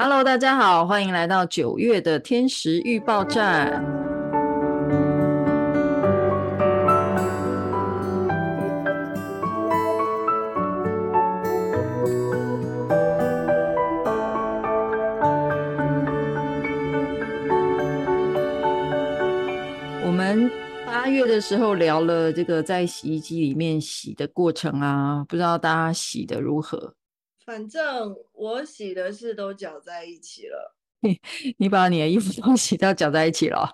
Hello，大家好，欢迎来到九月的天时预报站。我们八月的时候聊了这个在洗衣机里面洗的过程啊，不知道大家洗的如何？反正我洗的是都搅在一起了。你 你把你的衣服都洗到搅在一起了？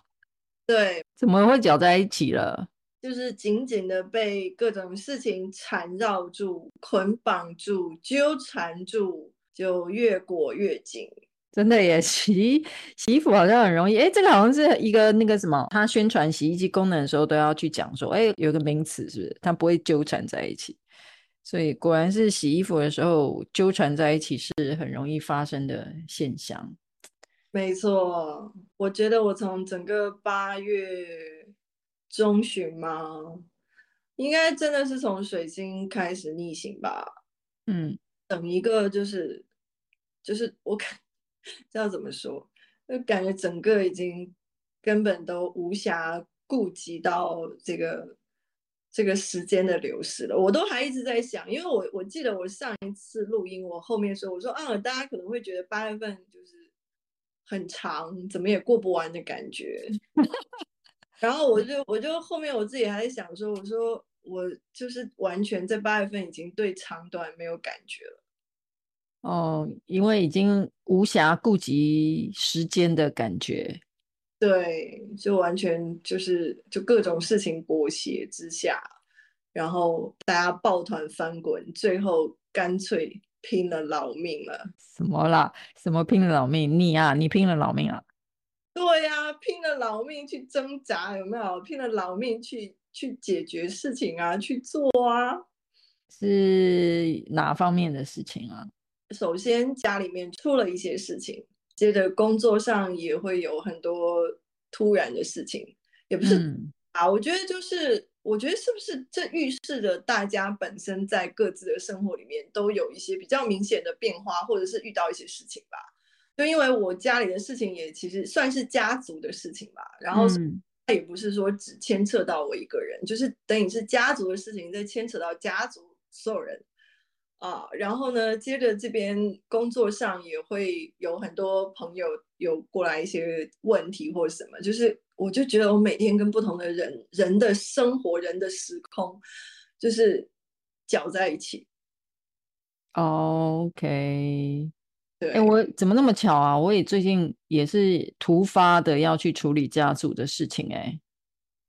对，怎么会搅在一起了？就是紧紧的被各种事情缠绕住、捆绑住、纠缠住，就越裹越紧。真的耶，洗洗衣服好像很容易。哎，这个好像是一个那个什么，他宣传洗衣机功能的时候都要去讲说，哎，有个名词是不是？它不会纠缠在一起。所以果然是洗衣服的时候纠缠在一起是很容易发生的现象。没错，我觉得我从整个八月中旬嘛，应该真的是从水星开始逆行吧。嗯，等一个就是就是我感知道怎么说，就感觉整个已经根本都无暇顾及到这个。这个时间的流逝了，我都还一直在想，因为我我记得我上一次录音，我后面说我说啊，大家可能会觉得八月份就是很长，怎么也过不完的感觉。然后我就我就后面我自己还在想说，我说我就是完全在八月份已经对长短没有感觉了。哦，因为已经无暇顾及时间的感觉。对，就完全就是就各种事情裹挟之下，然后大家抱团翻滚，最后干脆拼了老命了。什么啦？什么拼了老命？你啊，你拼了老命啊？对呀、啊，拼了老命去挣扎，有没有？拼了老命去去解决事情啊，去做啊。是哪方面的事情啊？首先家里面出了一些事情。接着工作上也会有很多突然的事情，也不是啊，我觉得就是，我觉得是不是这预示着大家本身在各自的生活里面都有一些比较明显的变化，或者是遇到一些事情吧。就因为我家里的事情也其实算是家族的事情吧，然后它也不是说只牵扯到我一个人，就是等于是家族的事情再牵扯到家族所有人。啊，然后呢，接着这边工作上也会有很多朋友有过来一些问题或什么，就是我就觉得我每天跟不同的人人的生活、人的时空，就是搅在一起。OK，对，哎，我怎么那么巧啊？我也最近也是突发的要去处理家族的事情，哎，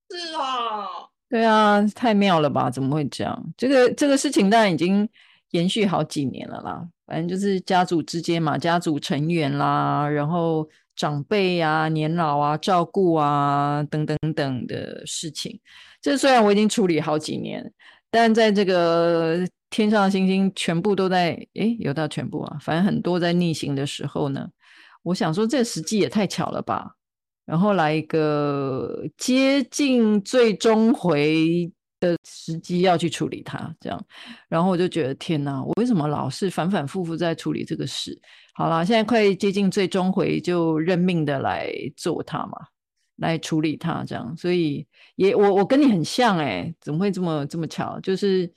是啊，对啊，太妙了吧？怎么会这样？这个这个事情当然已经。延续好几年了啦，反正就是家族之间嘛，家族成员啦，然后长辈啊、年老啊、照顾啊等等等的事情。这虽然我已经处理好几年，但在这个天上的星星全部都在，诶，有到全部啊，反正很多在逆行的时候呢，我想说这时机也太巧了吧，然后来一个接近最终回。的时机要去处理它，这样，然后我就觉得天哪，我为什么老是反反复复在处理这个事？好啦，现在快接近最终回，就认命的来做它嘛，来处理它，这样。所以也我我跟你很像哎，怎么会这么这么巧？就是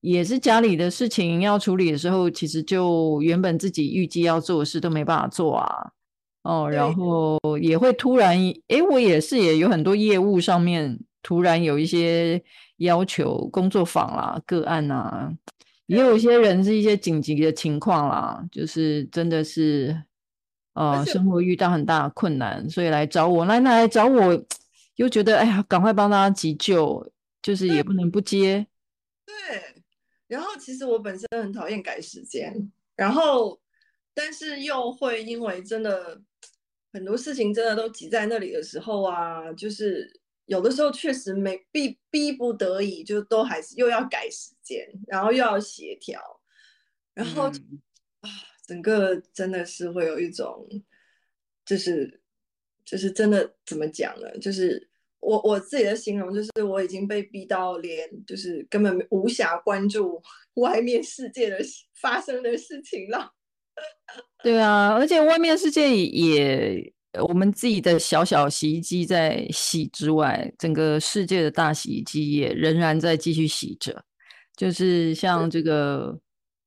也是家里的事情要处理的时候，其实就原本自己预计要做的事都没办法做啊。哦，然后也会突然，哎，我也是也有很多业务上面突然有一些。要求工作坊啦、个案呐、啊，也有一些人是一些紧急的情况啦，就是真的是，呃，生活遇到很大的困难，所以来找我，来来找我，又觉得哎呀，赶快帮大家急救，就是也不能不接。对，然后其实我本身很讨厌改时间，然后但是又会因为真的很多事情真的都挤在那里的时候啊，就是。有的时候确实没逼逼不得已，就都还是又要改时间，然后又要协调，然后、嗯、啊，整个真的是会有一种，就是就是真的怎么讲呢？就是我我自己的形容就是我已经被逼到连就是根本无暇关注外面世界的发生的事情了。对啊，而且外面世界也，我们自己的小小洗衣机在洗之外，整个世界的大洗衣机也仍然在继续洗着。就是像这个，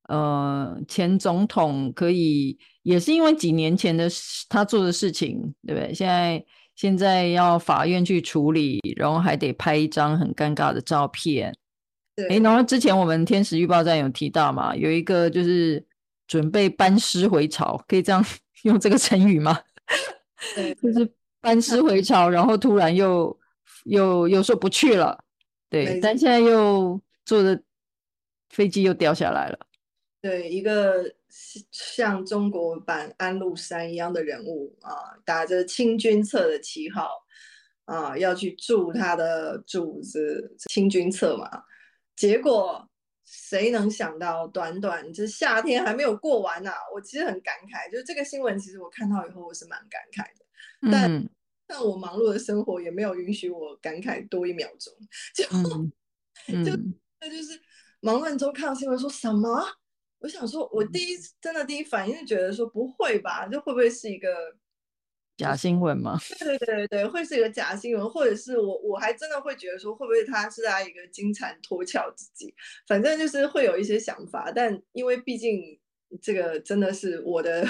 呃，前总统可以也是因为几年前的他做的事情，对不对？现在现在要法院去处理，然后还得拍一张很尴尬的照片。对，诶，然后之前我们天使预报站有提到嘛，有一个就是准备班师回朝，可以这样 用这个成语吗？对，就是班师回朝，然后突然又又又说不去了，对，但现在又坐的。飞机又掉下来了，对，一个像中国版安禄山一样的人物啊，打着清君侧的旗号啊，要去助他的主子清君侧嘛。结果谁能想到，短短这夏天还没有过完呢、啊？我其实很感慨，就是这个新闻，其实我看到以后我是蛮感慨的，但、嗯、但我忙碌的生活也没有允许我感慨多一秒钟，就、就那就是。忙乱中看到新闻说什么？我想说，我第一真的第一反应是觉得说不会吧，这会不会是一个假新闻吗？对对对对，会是一个假新闻，或者是我我还真的会觉得说，会不会他是在一个金蝉脱壳之际？反正就是会有一些想法，但因为毕竟这个真的是我的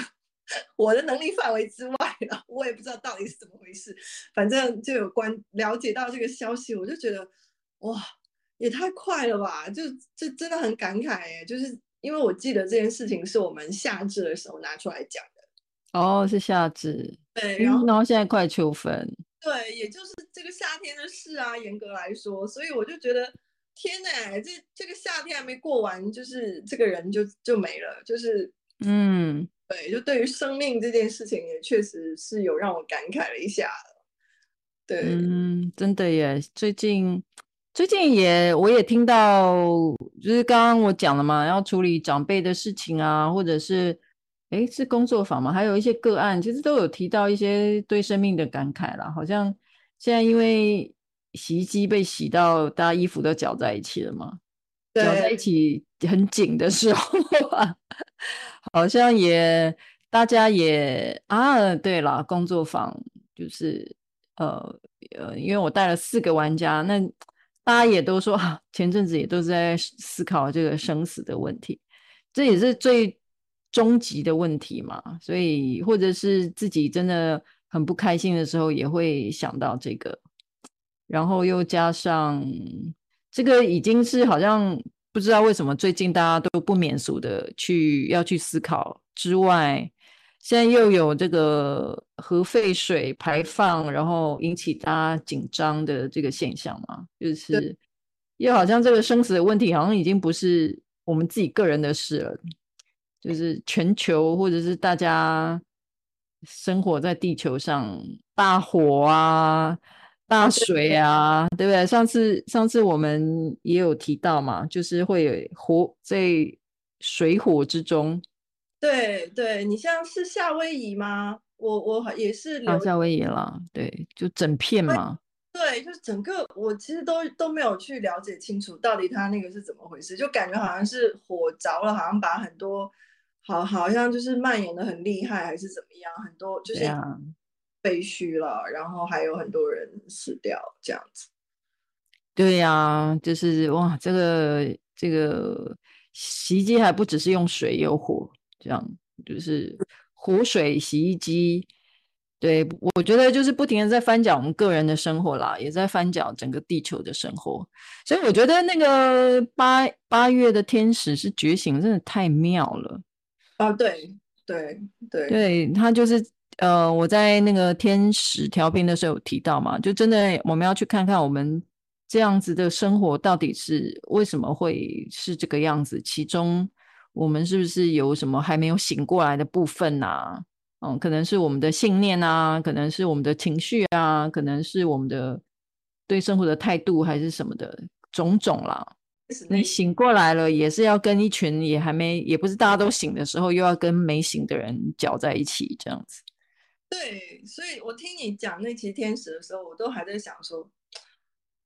我的能力范围之外了，我也不知道到底是怎么回事。反正就有关了解到这个消息，我就觉得哇。也太快了吧！就这真的很感慨哎，就是因为我记得这件事情是我们夏至的时候拿出来讲。哦，是夏至。对，然后然后现在快秋分。对，也就是这个夏天的事啊，严格来说，所以我就觉得天哪，这这个夏天还没过完，就是这个人就就没了，就是嗯，对，就对于生命这件事情，也确实是有让我感慨了一下。对，嗯，真的耶，最近。最近也我也听到，就是刚刚我讲了嘛，要处理长辈的事情啊，或者是，诶，是工作坊嘛，还有一些个案，其实都有提到一些对生命的感慨啦。好像现在因为洗衣机被洗到，大家衣服都搅在一起了嘛，搅在一起很紧的时候啊，好像也大家也啊，对啦，工作坊就是呃呃，因为我带了四个玩家，那。大家也都说啊，前阵子也都在思考这个生死的问题，这也是最终极的问题嘛。所以，或者是自己真的很不开心的时候，也会想到这个。然后又加上这个，已经是好像不知道为什么最近大家都不免俗的去要去思考之外。现在又有这个核废水排放，然后引起大家紧张的这个现象嘛，就是又好像这个生死的问题，好像已经不是我们自己个人的事了，就是全球或者是大家生活在地球上，大火啊、大 水啊，对不对？上次上次我们也有提到嘛，就是会有火在水火之中。对对，你像是夏威夷吗？我我也是啊夏威夷了，对，就整片嘛。对，就整个，我其实都都没有去了解清楚到底它那个是怎么回事，就感觉好像是火着了，好像把很多好好像就是蔓延的很厉害，还是怎么样，很多就是废墟了，然后还有很多人死掉这样子。对呀、啊，就是哇，这个这个洗衣机还不只是用水，有火。这样就是湖水洗衣机，对，我觉得就是不停的在翻搅我们个人的生活啦，也在翻搅整个地球的生活。所以我觉得那个八八月的天使是觉醒，真的太妙了。啊，对对对，对，他就是呃，我在那个天使调频的时候有提到嘛，就真的我们要去看看我们这样子的生活到底是为什么会是这个样子，其中。我们是不是有什么还没有醒过来的部分呐、啊？嗯，可能是我们的信念啊，可能是我们的情绪啊，可能是我们的对生活的态度，还是什么的种种啦。你醒过来了，也是要跟一群也还没，也不是大家都醒的时候，又要跟没醒的人搅在一起，这样子。对，所以我听你讲那期天使的时候，我都还在想说，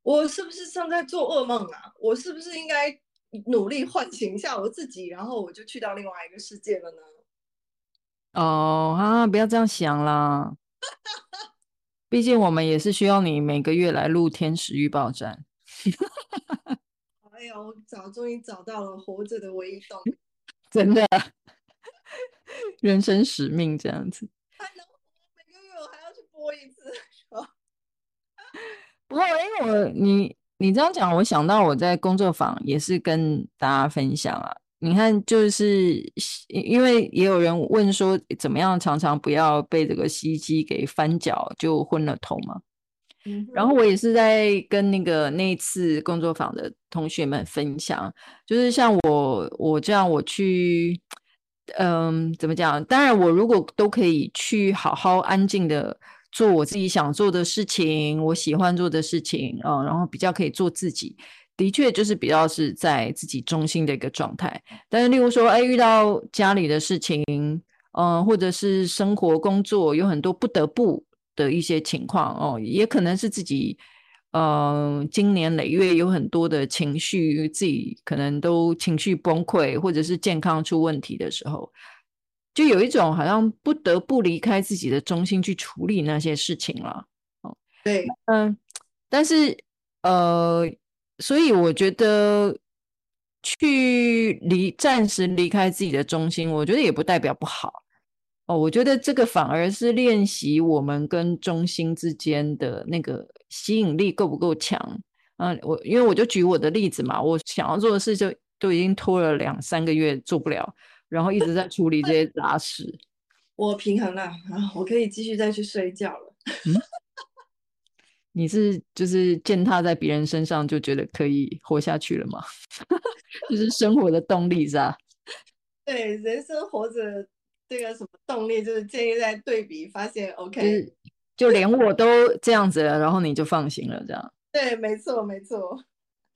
我是不是正在做噩梦啊？我是不是应该？努力唤醒一下我自己，然后我就去到另外一个世界了呢。哦，啊，不要这样想啦。毕竟我们也是需要你每个月来录天使预报站。哎呀，我找终于找到了活着的唯一动力，真的，人生使命这样子。还能每个月我还要去播一次。不过，因为我你你这样讲，我想到我在工作坊也是跟大家分享啊。你看，就是因为也有人问说，怎么样常常不要被这个洗衣机给翻搅就昏了头嘛？嗯，然后我也是在跟那个那一次工作坊的同学们分享，就是像我我这样我去，嗯，怎么讲？当然，我如果都可以去好好安静的做我自己想做的事情，我喜欢做的事情嗯，然后比较可以做自己。的确，就是比较是在自己中心的一个状态。但是，例如说，哎，遇到家里的事情，嗯、呃，或者是生活工作有很多不得不的一些情况哦，也可能是自己，嗯、呃，经年累月有很多的情绪，自己可能都情绪崩溃，或者是健康出问题的时候，就有一种好像不得不离开自己的中心去处理那些事情了。哦，对，嗯，但是，呃。所以我觉得去离暂时离开自己的中心，我觉得也不代表不好哦。我觉得这个反而是练习我们跟中心之间的那个吸引力够不够强。嗯，我因为我就举我的例子嘛，我想要做的事就都已经拖了两三个月做不了，然后一直在处理这些杂事。我平衡了啊，我可以继续再去睡觉了。嗯你是就是践踏在别人身上就觉得可以活下去了吗？就是生活的动力是吧？对，人生活着这个什么动力，就是建立在对比，发现 OK，就连我都这样子了，然后你就放心了，这样。对，没错，没错。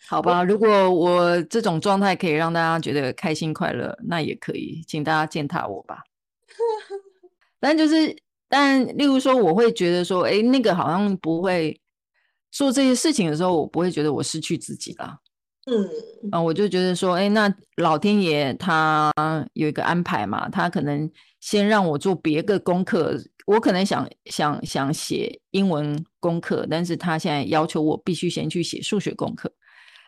好吧，如果我这种状态可以让大家觉得开心快乐，那也可以，请大家践踏我吧。但就是，但例如说，我会觉得说，哎，那个好像不会。做这些事情的时候，我不会觉得我失去自己啦。嗯啊，我就觉得说，哎，那老天爷他有一个安排嘛，他可能先让我做别个功课，我可能想想想写英文功课，但是他现在要求我必须先去写数学功课，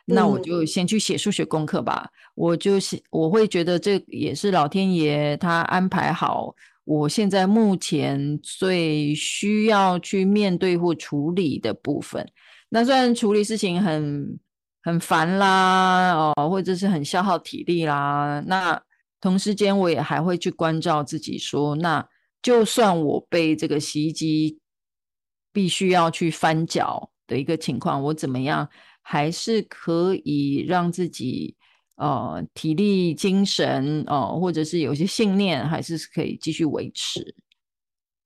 那我就先去写数学功课吧。嗯、我就是我会觉得这也是老天爷他安排好。我现在目前最需要去面对或处理的部分，那虽然处理事情很很烦啦，哦，或者是很消耗体力啦，那同时间我也还会去关照自己说，那就算我被这个洗衣机必须要去翻搅的一个情况，我怎么样还是可以让自己。呃，体力、精神，哦、或者是有些信念，还是可以继续维持，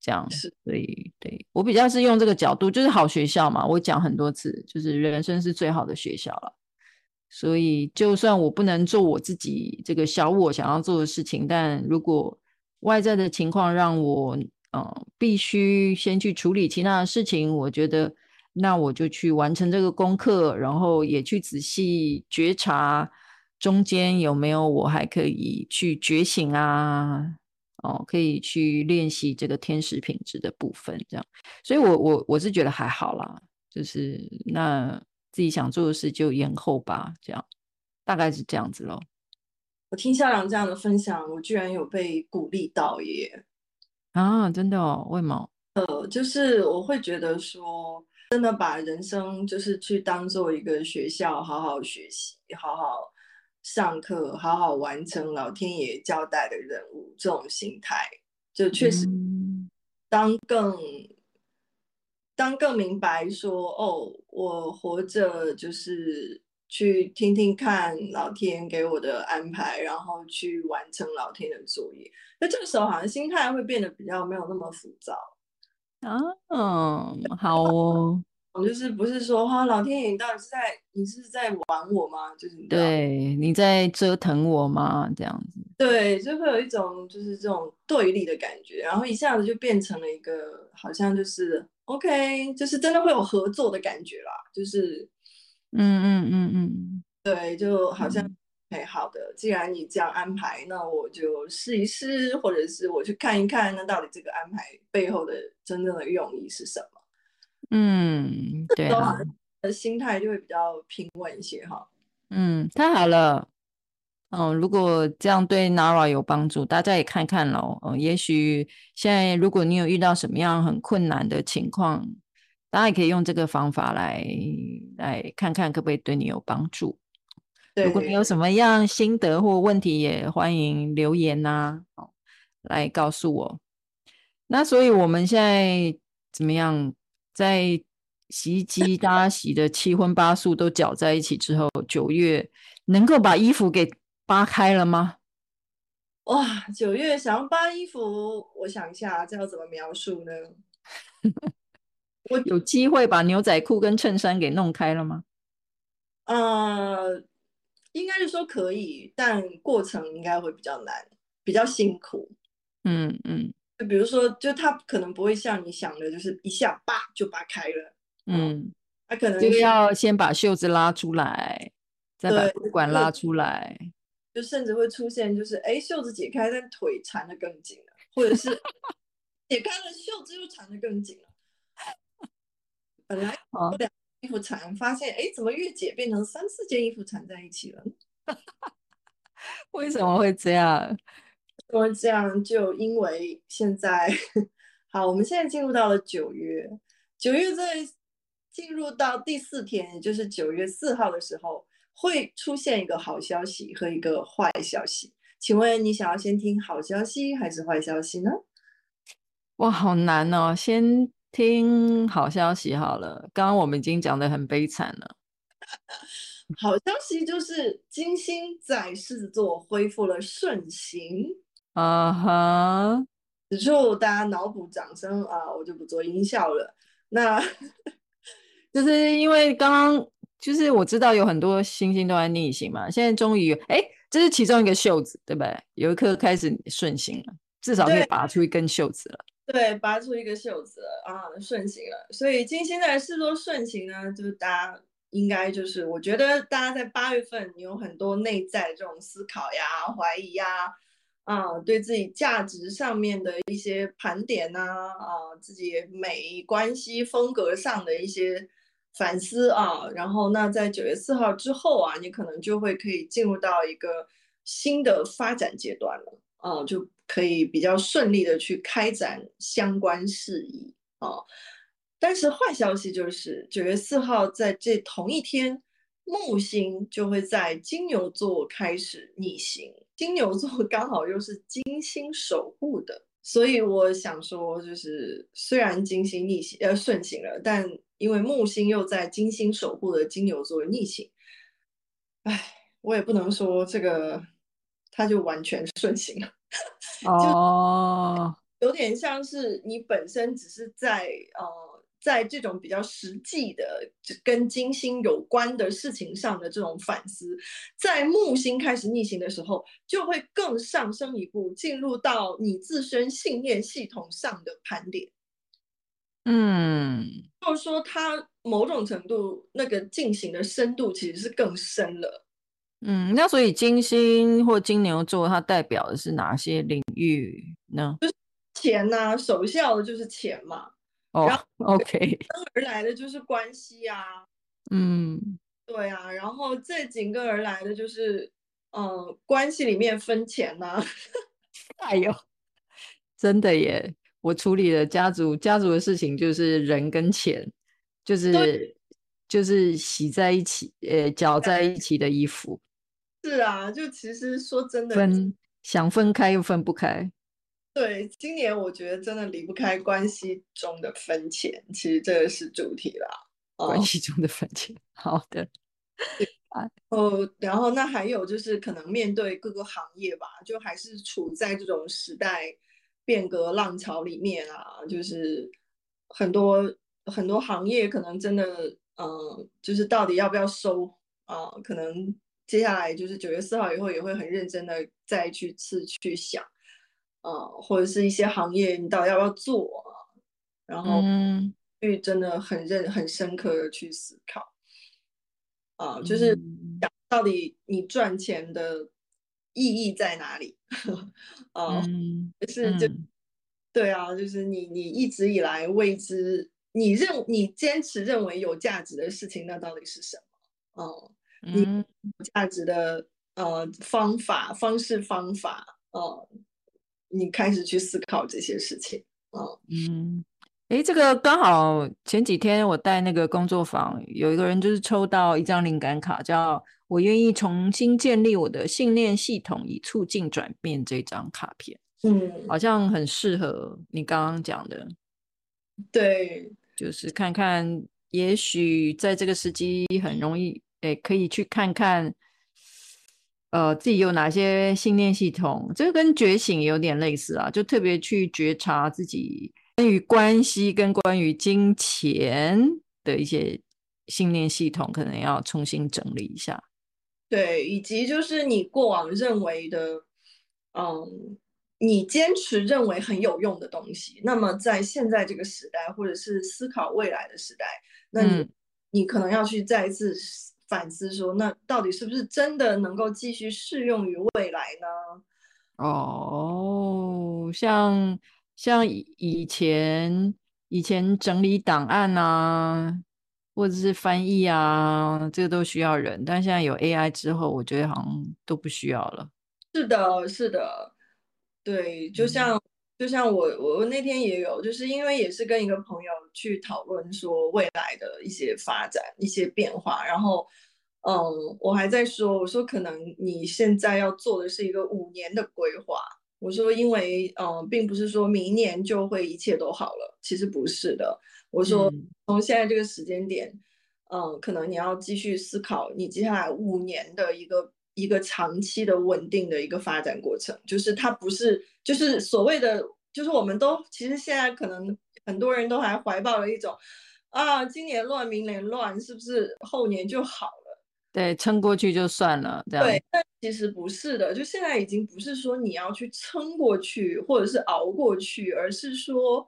这样是。所以，对，我比较是用这个角度，就是好学校嘛。我讲很多次，就是人生是最好的学校了。所以，就算我不能做我自己这个小我想要做的事情，但如果外在的情况让我，嗯，必须先去处理其他的事情，我觉得那我就去完成这个功课，然后也去仔细觉察。中间有没有我还可以去觉醒啊？哦，可以去练习这个天使品质的部分，这样。所以我，我我我是觉得还好啦，就是那自己想做的事就延后吧，这样大概是这样子咯。我听校长这样的分享，我居然有被鼓励到耶！啊，真的哦？为毛？呃，就是我会觉得说，真的把人生就是去当做一个学校，好好学习，好好。上课好好完成老天爷交代的任务，这种心态就确实当更、嗯、当更明白说哦，我活着就是去听听看老天给我的安排，然后去完成老天的作业。那这个时候好像心态会变得比较没有那么浮躁啊。嗯，好哦。就是不是说哈，老天爷，你到底是在你是在玩我吗？就是你对你在折腾我吗？这样子，对，就会有一种就是这种对立的感觉，然后一下子就变成了一个好像就是 OK，就是真的会有合作的感觉啦，就是嗯嗯嗯嗯，对，就好像哎，好的，既然你这样安排，那我就试一试，或者是我去看一看，那到底这个安排背后的真正的用意是什么？嗯，对啊，的心态就会比较平稳一些哈。嗯，太好了。嗯，如果这样对 Nara 有帮助，大家也看看喽。嗯，也许现在如果你有遇到什么样很困难的情况，大家也可以用这个方法来来看看，可不可以对你有帮助。如果你有什么样心得或问题，也欢迎留言呐、啊，来告诉我。那所以我们现在怎么样？在洗衣机 大家洗的七荤八素都搅在一起之后，九月能够把衣服给扒开了吗？哇，九月想要扒衣服，我想一下，这要怎么描述呢？我 有机会把牛仔裤跟衬衫给弄开了吗？呃。应该是说可以，但过程应该会比较难，比较辛苦。嗯嗯，就比如说，就他可能不会像你想的，就是一下叭就扒开了。嗯，他可能就要先把袖子拉出来，再把裤管拉出来，就甚至会出现，就是哎，袖子解开，但腿缠得更紧了，或者是解开了袖子又缠得更紧了。本来好两。衣服缠，发现哎，怎么越解变成三四件衣服缠在一起了？为什么会这样？这样，就因为现在 好，我们现在进入到了九月，九月在进入到第四天，也就是九月四号的时候，会出现一个好消息和一个坏消息。请问你想要先听好消息还是坏消息呢？哇，好难哦，先。听好消息好了，刚刚我们已经讲的很悲惨了。好消息就是金星在狮子座恢复了顺行。啊哈，此处大家脑补掌声啊，我就不做音效了。那 就是因为刚刚就是我知道有很多星星都在逆行嘛，现在终于哎，这是其中一个袖子对不对？有一颗开始顺行了，至少可以拔出一根袖子了。对，拔出一个袖子了啊，顺行了。所以金星在狮子座顺行呢，就是大家应该就是，我觉得大家在八月份你有很多内在这种思考呀、怀疑呀，啊，对自己价值上面的一些盘点呐，啊，自己美关系风格上的一些反思啊，然后那在九月四号之后啊，你可能就会可以进入到一个新的发展阶段了啊，就。可以比较顺利的去开展相关事宜啊，但是坏消息就是九月四号在这同一天，木星就会在金牛座开始逆行，金牛座 刚好又是金星守护的，所以我想说，就是虽然金星逆行呃顺行了，但因为木星又在金星守护的金牛座逆行，哎，我也不能说这个它就完全顺行了。哦，有点像是你本身只是在呃，在这种比较实际的跟金星有关的事情上的这种反思，在木星开始逆行的时候，就会更上升一步，进入到你自身信念系统上的盘点。嗯，就是说，它某种程度那个进行的深度其实是更深了。嗯，那所以金星或金牛座，它代表的是哪些领域呢？就是钱呐、啊，首要的就是钱嘛。哦、然后，OK，跟而来的就是关系啊。嗯，对啊，然后这紧跟而来的就是，呃，关系里面分钱呐、啊。哎呦，真的耶！我处理了家族家族的事情，就是人跟钱，就是就是洗在一起，呃，搅在一起的衣服。是啊，就其实说真的，分想分开又分不开。对，今年我觉得真的离不开关系中的分钱，其实这个是主题啦。关系中的分钱，好的。哦，然后那还有就是可能面对各个行业吧，就还是处在这种时代变革浪潮里面啊，就是很多很多行业可能真的，嗯、呃，就是到底要不要收啊、呃，可能。接下来就是九月四号以后，也会很认真的再去次去想，呃，或者是一些行业你到底要不要做，然后去真的很认很深刻的去思考，啊、呃，就是讲到底你赚钱的意义在哪里？哦、嗯，是就、嗯、对啊，就是你你一直以来未知，你认你坚持认为有价值的事情，那到底是什么？哦、嗯，你有价值的呃方法、方式、方法，哦、呃，你开始去思考这些事情，哦、嗯。哎，这个刚好前几天我带那个工作坊，有一个人就是抽到一张灵感卡，叫“我愿意重新建立我的信念系统，以促进转变”这张卡片，嗯，好像很适合你刚刚讲的。对，就是看看，也许在这个时机很容易，哎，可以去看看，呃，自己有哪些信念系统，这个跟觉醒有点类似啊，就特别去觉察自己。关于关系跟关于金钱的一些信念系统，可能要重新整理一下。对，以及就是你过往认为的，嗯，你坚持认为很有用的东西，那么在现在这个时代，或者是思考未来的时代，那你、嗯、你可能要去再一次反思说，那到底是不是真的能够继续适用于未来呢？哦，像。像以前以前整理档案啊，或者是翻译啊，这个都需要人，但现在有 AI 之后，我觉得好像都不需要了。是的，是的，对，就像、嗯、就像我我那天也有，就是因为也是跟一个朋友去讨论说未来的一些发展、一些变化，然后嗯，我还在说，我说可能你现在要做的是一个五年的规划。我说，因为嗯、呃，并不是说明年就会一切都好了，其实不是的。我说，从现在这个时间点，嗯、呃，可能你要继续思考你接下来五年的一个一个长期的稳定的一个发展过程，就是它不是就是所谓的，就是我们都其实现在可能很多人都还怀抱了一种啊，今年乱，明年乱，是不是后年就好了？对，撑过去就算了，这样。对，但其实不是的，就现在已经不是说你要去撑过去，或者是熬过去，而是说，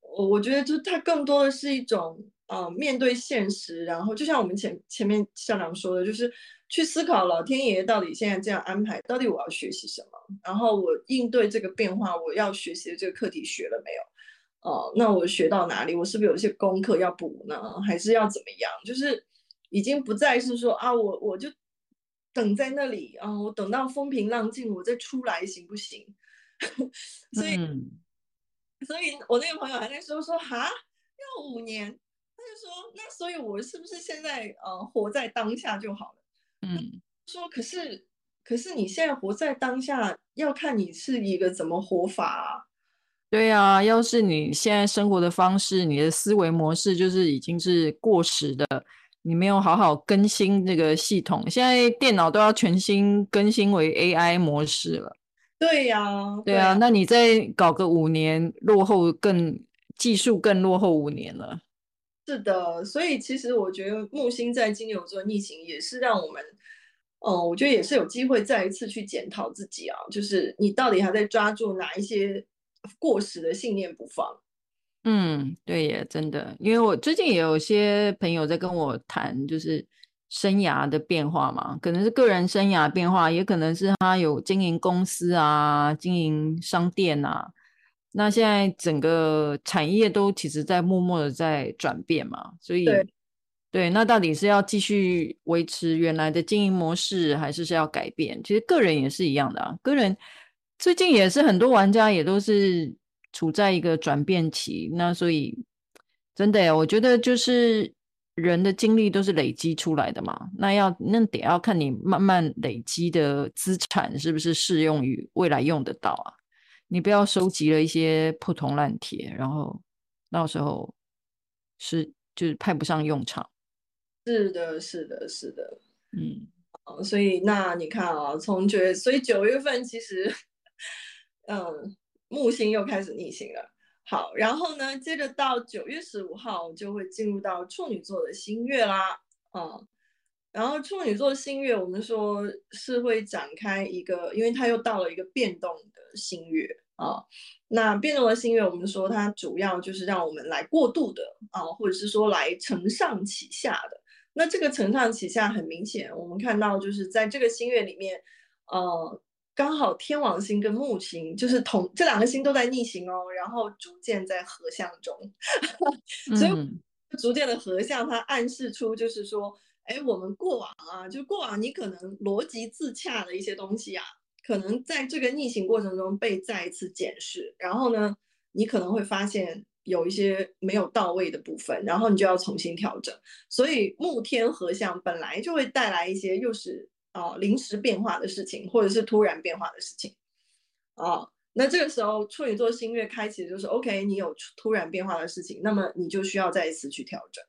我我觉得就它更多的是一种，呃，面对现实，然后就像我们前前面校长说的，就是去思考老天爷到底现在这样安排，到底我要学习什么，然后我应对这个变化，我要学习的这个课题学了没有？哦、呃，那我学到哪里？我是不是有一些功课要补呢？还是要怎么样？就是。已经不再是说啊，我我就等在那里啊，我等到风平浪静，我再出来行不行？所以，嗯、所以我那个朋友还在说说哈，要五年，他就说那所以，我是不是现在呃活在当下就好了？嗯，说可是可是你现在活在当下，要看你是一个怎么活法啊？对啊，要是你现在生活的方式，你的思维模式就是已经是过时的。你没有好好更新这个系统，现在电脑都要全新更新为 AI 模式了。对呀、啊，对啊，那你再搞个五年，落后更技术更落后五年了。是的，所以其实我觉得木星在金牛座逆行也是让我们，嗯，我觉得也是有机会再一次去检讨自己啊，就是你到底还在抓住哪一些过时的信念不放。嗯，对耶，真的，因为我最近也有些朋友在跟我谈，就是生涯的变化嘛，可能是个人生涯变化，也可能是他有经营公司啊，经营商店啊。那现在整个产业都其实在默默的在转变嘛，所以对，对，那到底是要继续维持原来的经营模式，还是是要改变？其实个人也是一样的啊，个人最近也是很多玩家也都是。处在一个转变期，那所以真的，我觉得就是人的精力都是累积出来的嘛。那要那得要看你慢慢累积的资产是不是适用于未来用得到啊？你不要收集了一些破铜烂铁，然后到时候是就是派不上用场。是的，是的，是的，嗯，所以那你看啊，从九月，所以九月份其实，嗯。木星又开始逆行了，好，然后呢，接着到九月十五号就会进入到处女座的新月啦，嗯，然后处女座新月我们说是会展开一个，因为它又到了一个变动的新月啊，那变动的新月我们说它主要就是让我们来过渡的啊，或者是说来承上启下的。那这个承上启下很明显，我们看到就是在这个新月里面，呃，刚好天王星跟木星就是同这两个星都在逆行哦，然后逐渐在合相中，所以逐渐的合相，它暗示出就是说，哎，我们过往啊，就过往你可能逻辑自洽的一些东西啊，可能在这个逆行过程中被再一次检视，然后呢，你可能会发现。有一些没有到位的部分，然后你就要重新调整。所以木天合相本来就会带来一些又是啊、临时变化的事情，或者是突然变化的事情啊、那这个时候处女座新月开启就是 OK，你有突然变化的事情，那么你就需要再一次去调整，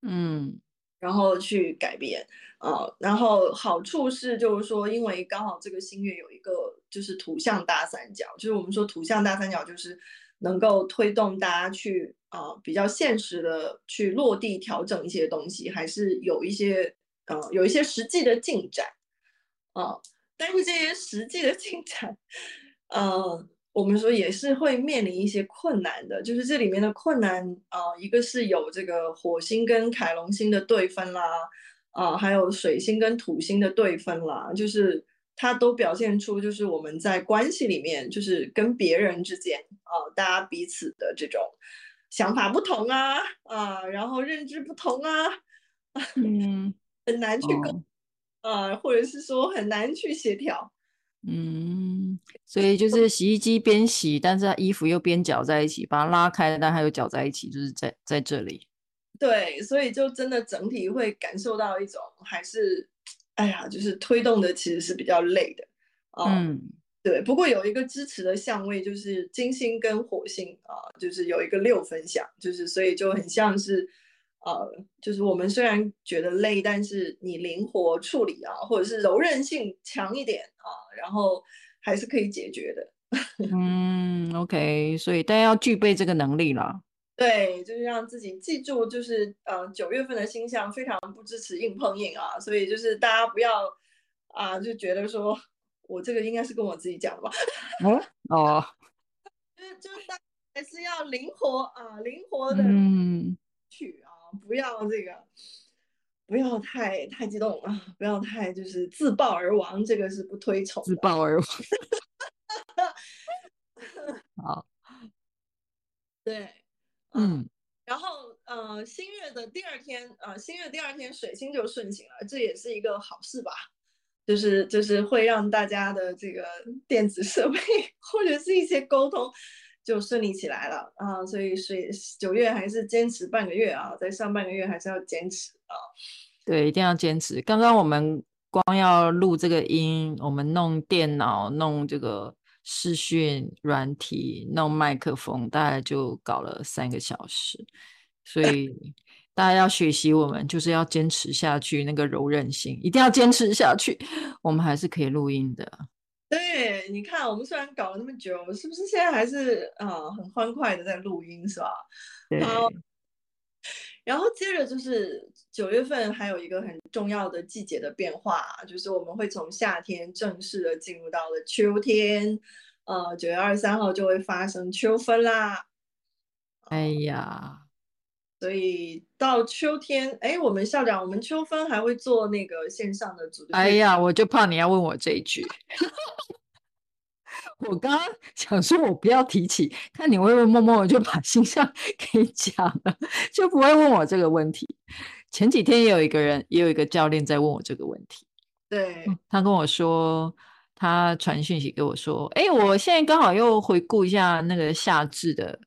嗯，然后去改变啊、呃。然后好处是就是说，因为刚好这个新月有一个就是图像大三角，就是我们说图像大三角就是。能够推动大家去啊、呃、比较现实的去落地调整一些东西，还是有一些呃有一些实际的进展啊、但是这些实际的进展，呃，我们说也是会面临一些困难的。就是这里面的困难啊、呃，一个是有这个火星跟凯龙星的对分啦，啊、呃，还有水星跟土星的对分啦，就是。它都表现出就是我们在关系里面，就是跟别人之间啊、呃，大家彼此的这种想法不同啊啊、呃，然后认知不同啊，嗯，很难去沟啊、或者是说很难去协调，嗯，所以就是洗衣机边洗，但是它衣服又边搅在一起，把它拉开，但它又搅在一起，就是在在这里。对，所以就真的整体会感受到一种还是。哎呀，就是推动的其实是比较累的，哦、嗯，对。不过有一个支持的相位，就是金星跟火星啊、呃，就是有一个六分相，就是所以就很像是，呃，就是我们虽然觉得累，但是你灵活处理啊，或者是柔韧性强一点啊，然后还是可以解决的。嗯，OK，所以大家要具备这个能力啦。对，就是让自己记住，就是呃九月份的星象非常不支持硬碰硬啊，所以就是大家不要啊、呃、就觉得说我这个应该是跟我自己讲的吧，啊哦，就是就是大家还是要灵活啊，灵活的去啊，嗯、不要这个不要太太激动啊，不要太就是自爆而亡，这个是不推崇。自爆而亡，好，对。嗯，然后呃，新月的第二天，呃，新月第二天水星就顺行了，这也是一个好事吧？就是就是会让大家的这个电子设备 或者是一些沟通就顺利起来了啊，所以水九月还是坚持半个月啊，在上半个月还是要坚持啊。对，一定要坚持。刚刚我们光要录这个音，我们弄电脑，弄这个。视讯软体弄麦克风，大概就搞了三个小时，所以 大家要学习，我们就是要坚持下去，那个柔韧性一定要坚持下去，我们还是可以录音的。对，你看，我们虽然搞了那么久，是不是现在还是啊、呃、很欢快的在录音，是吧？好，然后接着就是九月份还有一个很重要的季节的变化，就是我们会从夏天正式的进入到了秋天，呃，九月二十三号就会发生秋分啦。哎呀，所以到秋天，哎，我们校长，我们秋分还会做那个线上的组织。哎呀，我就怕你要问我这一句。我刚刚想说，我不要提起，看你会不会默默的就把星象给讲了，就不会问我这个问题。前几天也有一个人，也有一个教练在问我这个问题。对，他跟我说，他传讯息给我说，哎，我现在刚好又回顾一下那个夏至的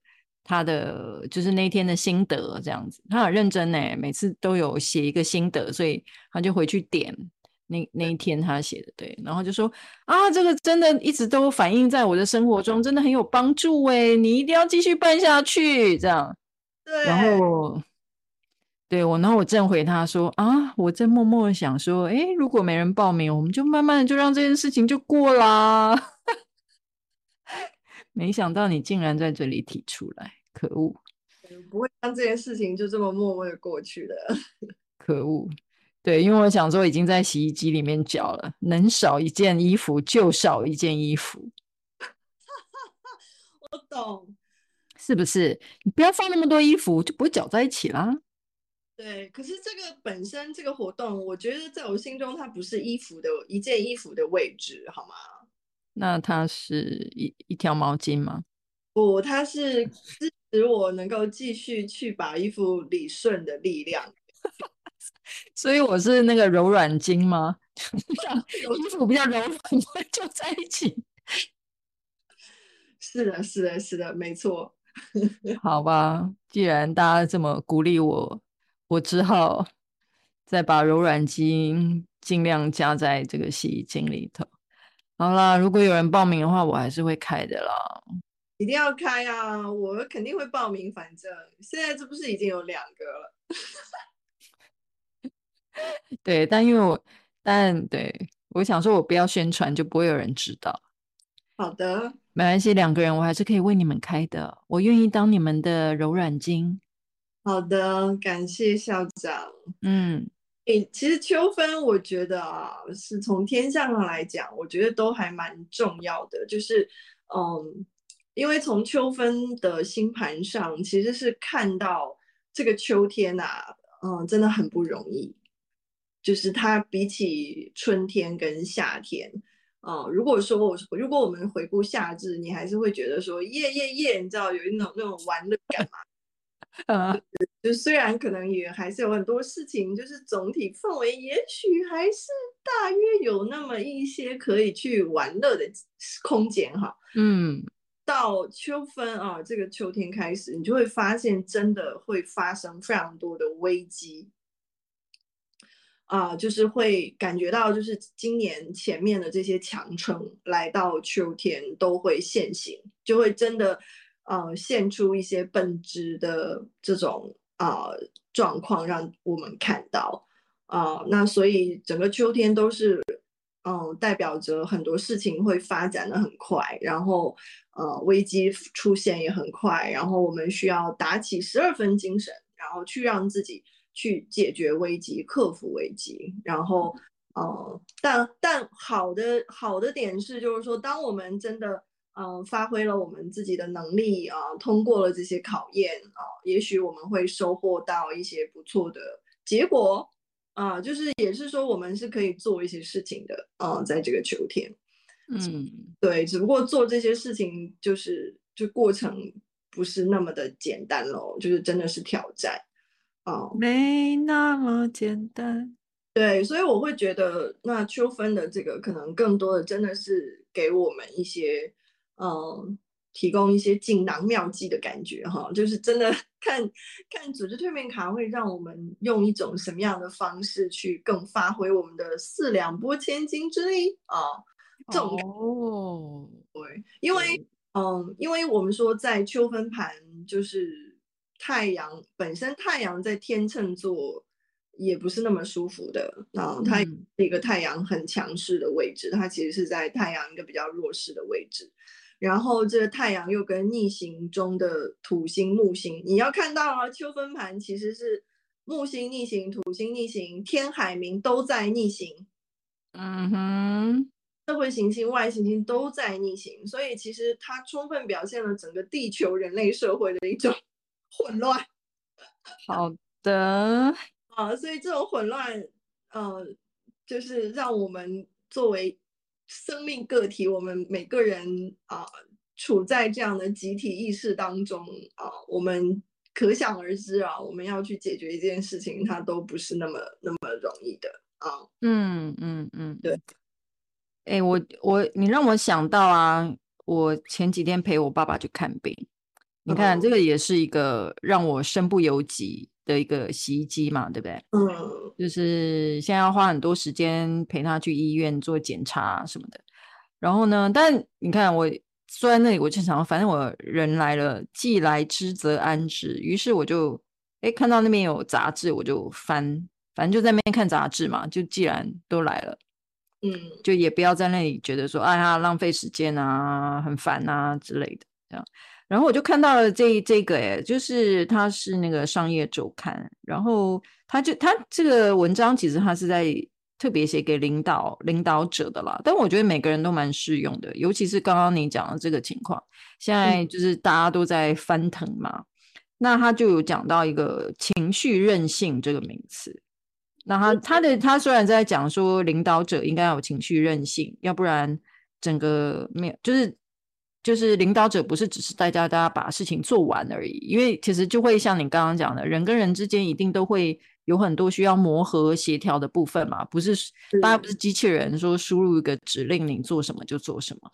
他的就是那天的心得，这样子。他很认真呢，每次都有写一个心得，所以他就回去点。那那一天他写的对，然后就说啊，这个真的一直都反映在我的生活中，真的很有帮助哎，你一定要继续办下去，这样。对，然后对我，然后我正回他说啊，我在默默的想说，哎，如果没人报名，我们就慢慢的就让这件事情就过啦。没想到你竟然在这里提出来，可恶！不会让这件事情就这么默默的过去的，可恶。对，因为我想说，已经在洗衣机里面搅了，能少一件衣服就少一件衣服。我懂，是不是？你不要放那么多衣服，就不会搅在一起啦。对，可是这个本身这个活动，我觉得在我心中它不是衣服的一件衣服的位置，好吗？那它是一一条毛巾吗？不，它是支持我能够继续去把衣服理顺的力量。所以我是那个柔软巾吗？衣服比较柔软，会就在一起。是的，是的，是的，没错。好吧，既然大家这么鼓励我，我只好再把柔软巾尽量加在这个洗衣精里头。好啦，如果有人报名的话，我还是会开的啦。一定要开啊！我肯定会报名。反正现在这不是已经有两个了？对，但因为我，但对，我想说，我不要宣传，就不会有人知道。好的，没关系，两个人我还是可以为你们开的，我愿意当你们的柔软巾。好的，感谢校长。嗯，诶，其实秋分，我觉得啊，是从天象上来讲，我觉得都还蛮重要的。就是，嗯，因为从秋分的星盘上，其实是看到这个秋天啊，嗯，真的很不容易。就是它比起春天跟夏天，啊、呃，如果说我如果我们回顾夏至，你还是会觉得说耶耶耶，你知道有一种那种玩乐感嘛？啊、呃，就虽然可能也还是有很多事情，就是总体氛围也许还是大约有那么一些可以去玩乐的空间哈。嗯，到秋分啊，这个秋天开始，你就会发现真的会发生非常多的危机。啊、就是会感觉到，就是今年前面的这些强撑，来到秋天都会现形，就会真的，呃，现出一些本质的这种啊、状况，让我们看到啊、那所以整个秋天都是，嗯、代表着很多事情会发展的很快，然后呃，危机出现也很快，然后我们需要打起十二分精神，然后去让自己。去解决危机，克服危机，然后，呃，但但好的好的点是，就是说，当我们真的，呃，发挥了我们自己的能力啊，通过了这些考验啊，也许我们会收获到一些不错的结果啊，呃，就是也是说，我们是可以做一些事情的啊，呃，在这个秋天，嗯，对，只不过做这些事情就是就过程不是那么的简单喽，就是真的是挑战。哦，没那么简单。对，所以我会觉得，那秋分的这个可能更多的真的是给我们一些，嗯，提供一些锦囊妙计的感觉哈，就是真的看看组织蜕变卡会让我们用一种什么样的方式去更发挥我们的四两拨千斤之力啊，这种哦，对，因为嗯，因为我们说在秋分盘就是。太阳本身，太阳在天秤座也不是那么舒服的啊。它是一个太阳很强势的位置，它其实是在太阳一个比较弱势的位置。然后这个太阳又跟逆行中的土星、木星，你要看到啊，秋分盘其实是木星逆行、土星逆行、天海冥都在逆行。嗯哼，社会行星、外行星都在逆行，所以其实它充分表现了整个地球人类社会的一种。混乱，好的啊，所以这种混乱，呃，就是让我们作为生命个体，我们每个人啊，处在这样的集体意识当中啊，我们可想而知啊，我们要去解决一件事情，它都不是那么那么容易的啊。嗯嗯嗯，对。哎、欸，我我你让我想到啊，我前几天陪我爸爸去看病。你看，这个也是一个让我身不由己的一个洗衣机嘛，对不对？嗯，就是现在要花很多时间陪他去医院做检查什么的。然后呢，但你看我坐在那里，我就想，反正我人来了，既来之则安之。于是我就哎看到那边有杂志，我就翻，反正就在那边看杂志嘛。就既然都来了，嗯，就也不要在那里觉得说哎呀浪费时间啊，很烦啊之类的这样。然后我就看到了这这个，哎，就是它是那个商业周刊，然后他就他这个文章其实他是在特别写给领导领导者的啦，但我觉得每个人都蛮适用的，尤其是刚刚你讲的这个情况，现在就是大家都在翻腾嘛，那他就有讲到一个情绪韧性这个名词。那他他的他虽然在讲说领导者应该要有情绪韧性，要不然整个没有就是就是领导者不是只是带大家把事情做完而已，因为其实就会像你刚刚讲的，人跟人之间一定都会有很多需要磨合协调的部分嘛，不是大家不是机器人说输入一个指令你做什么就做什么。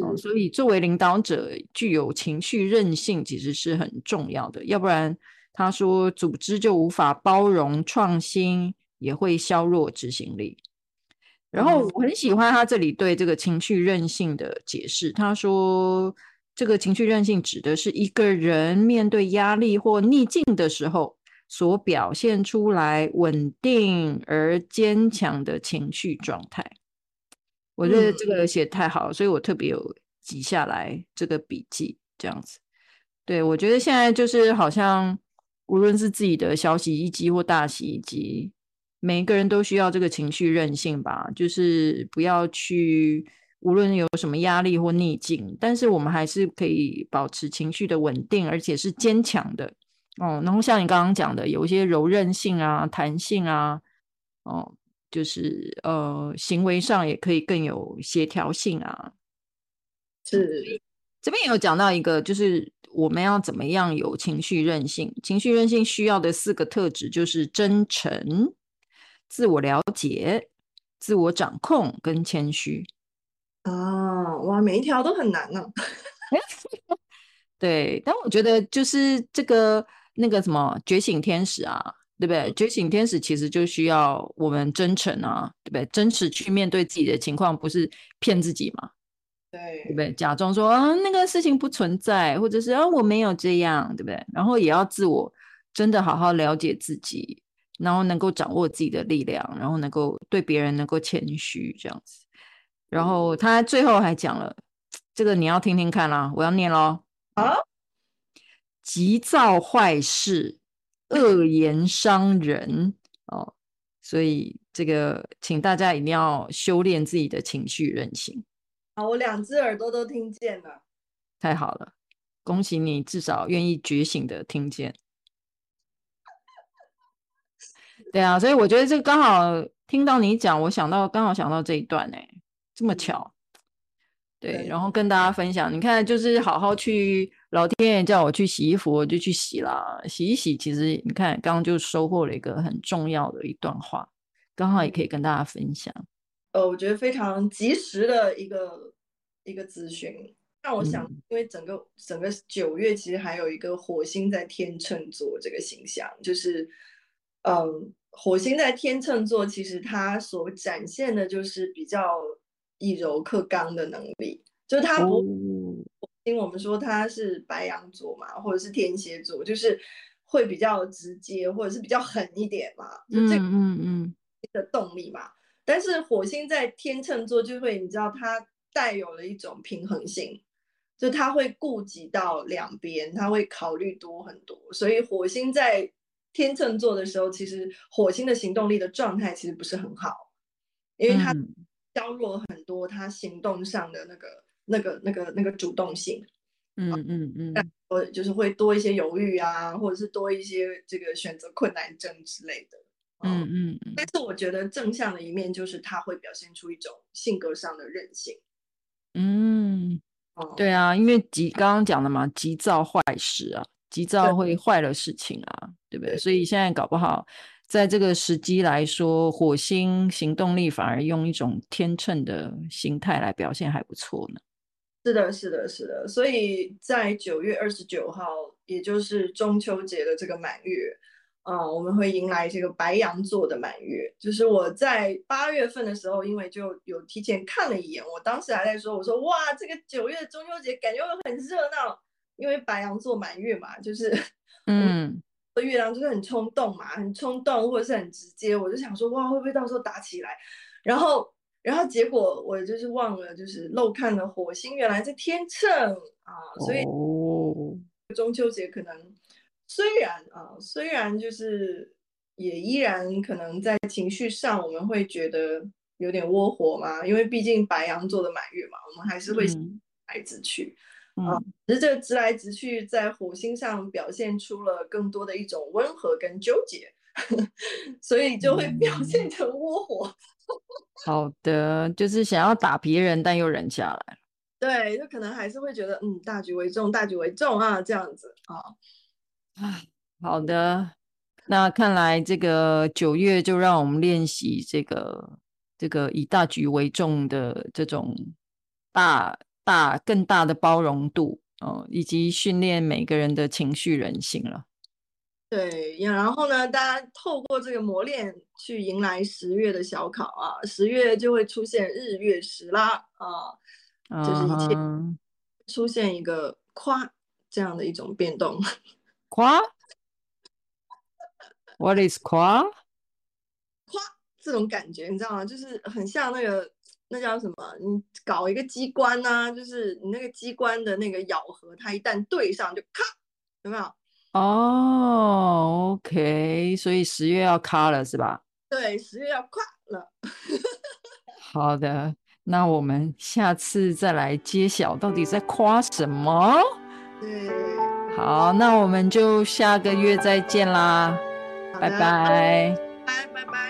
哦，所以作为领导者，具有情绪韧性其实是很重要的。要不然，他说组织就无法包容创新，也会削弱执行力。然后我很喜欢他这里对这个情绪韧性的解释。他说，这个情绪韧性指的是一个人面对压力或逆境的时候，所表现出来稳定而坚强的情绪状态。我觉得这个写太好了，嗯，所以我特别有记下来这个笔记，这样子。对，我觉得现在就是好像，无论是自己的小洗衣机或大洗衣机，每一个人都需要这个情绪韧性吧，就是不要去，无论有什么压力或逆境，但是我们还是可以保持情绪的稳定，而且是坚强的。哦，然后像你刚刚讲的，有一些柔韧性啊、弹性啊，哦。就是呃，行为上也可以更有协调性啊。是，这边也有讲到一个，就是我们要怎么样有情绪韧性？情绪韧性需要的四个特质就是真诚、自我了解、自我掌控跟谦虚。啊，哇，每一条都很难呢、啊。对，但我觉得就是这个那个什么觉醒天使啊。对不对？觉醒天使其实就需要我们真诚啊，对不对？真实去面对自己的情况，不是骗自己嘛？对，对不对？假装说啊，那个事情不存在，或者是啊，我没有这样，对不对？然后也要自我真的好好了解自己，然后能够掌握自己的力量，然后能够对别人能够谦虚这样子。然后他最后还讲了这个，你要听听看啦，我要念喽啊，急躁坏事。恶言伤人哦，所以这个请大家一定要修炼自己的情绪韧性。好，我两只耳朵都听见了，太好了，恭喜你，至少愿意觉醒的听见。对啊，所以我觉得这刚好听到你讲，我想到刚好想到这一段呢，这么巧。对，然后跟大家分享，你看，就是好好去，老天爷叫我去洗衣服，我就去洗啦。洗一洗，其实你看，刚刚就收获了一个很重要的一段话，刚好也可以跟大家分享。呃，我觉得非常及时的一个一个资讯，让我想，因为整个整个九月其实还有一个火星在天秤座这个形象，就是，嗯，火星在天秤座，其实它所展现的就是比较。以柔克刚的能力，就是它不听我们说它是白羊座嘛，或者是天蝎座，就是会比较直接，或者是比较狠一点嘛，就这个嗯嗯的动力嘛。但是火星在天秤座就会，你知道，它带有了一种平衡性，就它会顾及到两边，它会考虑多很多。所以火星在天秤座的时候，其实火星的行动力的状态其实不是很好，因为它。削弱很多他行动上的那个、那个、那个、那个主动性，嗯嗯嗯，或者就是会多一些犹豫啊，或者是多一些这个选择困难症之类的，嗯嗯嗯。但是我觉得正向的一面就是他会表现出一种性格上的韧性，嗯，对啊，因为急刚刚讲的嘛，急躁坏事啊，急躁会坏了事情啊，对，对不对？所以现在搞不好。在这个时机来说，火星行动力反而用一种天秤的形态来表现还不错呢。是的，是的，是的。所以在九月二十九号，也就是中秋节的这个满月，啊、呃，我们会迎来这个白羊座的满月。就是我在八月份的时候，因为就有提前看了一眼，我当时还在说，我说哇，这个九月中秋节感觉会很热闹，因为白羊座满月嘛，就是 嗯。月亮就是很冲动嘛，很冲动或者是很直接，我就想说哇，会不会到时候打起来？然后，然后结果我就是忘了，就是漏看了火星原来在天秤啊，所以哦中秋节可能虽然啊，虽然就是也依然可能在情绪上我们会觉得有点窝火嘛，因为毕竟白羊座的满月嘛，我们还是会孩子去。嗯，只是这直来直去在火星上表现出了更多的一种温和跟纠结，所以就会表现成窝火。嗯、好的，就是想要打别人，但又忍下来。对，就可能还是会觉得，嗯，大局为重，大局为重啊，这样子啊。啊，好的，那看来这个九月就让我们练习这个这个以大局为重的这种大大更大的包容度哦，以及训练每个人的情绪韧性了。对，然后呢，大家透过这个磨练去迎来十月的小考啊，十月就会出现日月食啦啊。就是一切出现一个夸这样的一种变动，夸，What is 夸？夸这种感觉你知道吗？就是很像那个那叫什么？你搞一个机关啊，就是你那个机关的那个咬合，它一旦对上就咔，有没有？哦、oh，OK，所以十月要咔了是吧？对，十月要夸了。好的。那我们下次再来揭晓到底在夸什么？对，好，那我们就下个月再见啦，拜拜，拜拜拜。